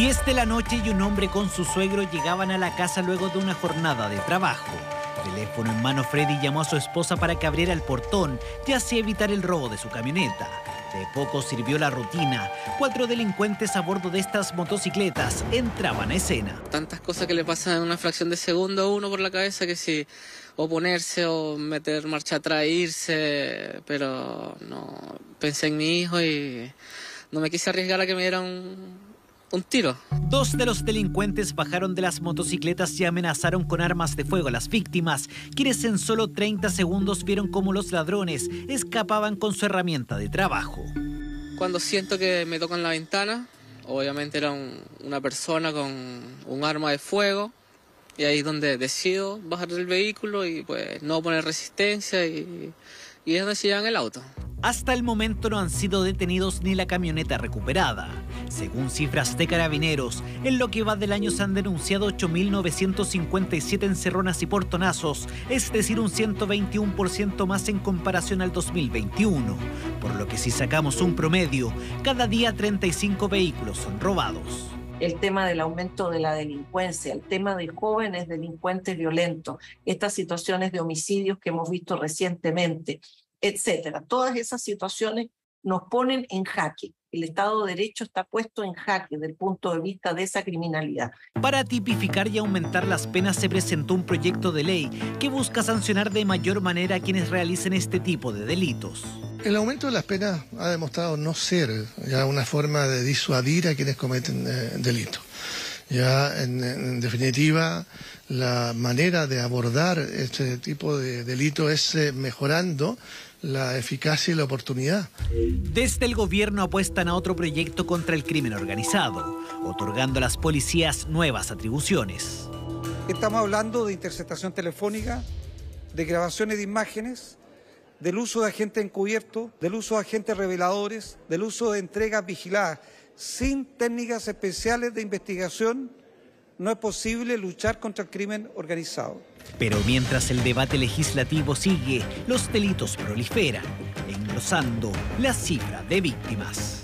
10 de la noche y un hombre con su suegro llegaban a la casa luego de una jornada de trabajo. Teléfono en mano, Freddy llamó a su esposa para que abriera el portón y así evitar el robo de su camioneta. De poco sirvió la rutina. Cuatro delincuentes a bordo de estas motocicletas entraban a escena. Tantas cosas que le pasan en una fracción de segundo a uno por la cabeza que si oponerse o meter marcha atrás, irse, pero no pensé en mi hijo y no me quise arriesgar a que me dieran un tiro. Dos de los delincuentes bajaron de las motocicletas y amenazaron con armas de fuego a las víctimas, quienes en solo 30 segundos vieron cómo los ladrones escapaban con su herramienta de trabajo. Cuando siento que me tocan la ventana, obviamente era una persona con un arma de fuego, y ahí es donde decido bajar del vehículo y pues no poner resistencia y, y es donde se llevan el auto. Hasta el momento no han sido detenidos ni la camioneta recuperada. Según cifras de carabineros, en lo que va del año se han denunciado 8.957 encerronas y portonazos, es decir, un 121% más en comparación al 2021. Por lo que si sacamos un promedio, cada día 35 vehículos son robados el tema del aumento de la delincuencia, el tema de jóvenes delincuentes violentos, estas situaciones de homicidios que hemos visto recientemente, etcétera. Todas esas situaciones nos ponen en jaque. El Estado de Derecho está puesto en jaque desde el punto de vista de esa criminalidad. Para tipificar y aumentar las penas se presentó un proyecto de ley que busca sancionar de mayor manera a quienes realicen este tipo de delitos. El aumento de las penas ha demostrado no ser ya una forma de disuadir a quienes cometen eh, delitos. Ya en, definitiva, la manera de abordar este tipo de delitos es eh, mejorando la eficacia y la oportunidad. Desde el gobierno apuestan a otro proyecto contra el crimen organizado, otorgando a las policías nuevas atribuciones. Estamos hablando de interceptación telefónica, de grabaciones de imágenes, del uso de agentes encubiertos, del uso de agentes reveladores, del uso de entregas vigiladas. Sin técnicas especiales de investigación no es posible luchar contra el crimen organizado. Pero mientras el debate legislativo sigue, los delitos proliferan, engrosando la cifra de víctimas.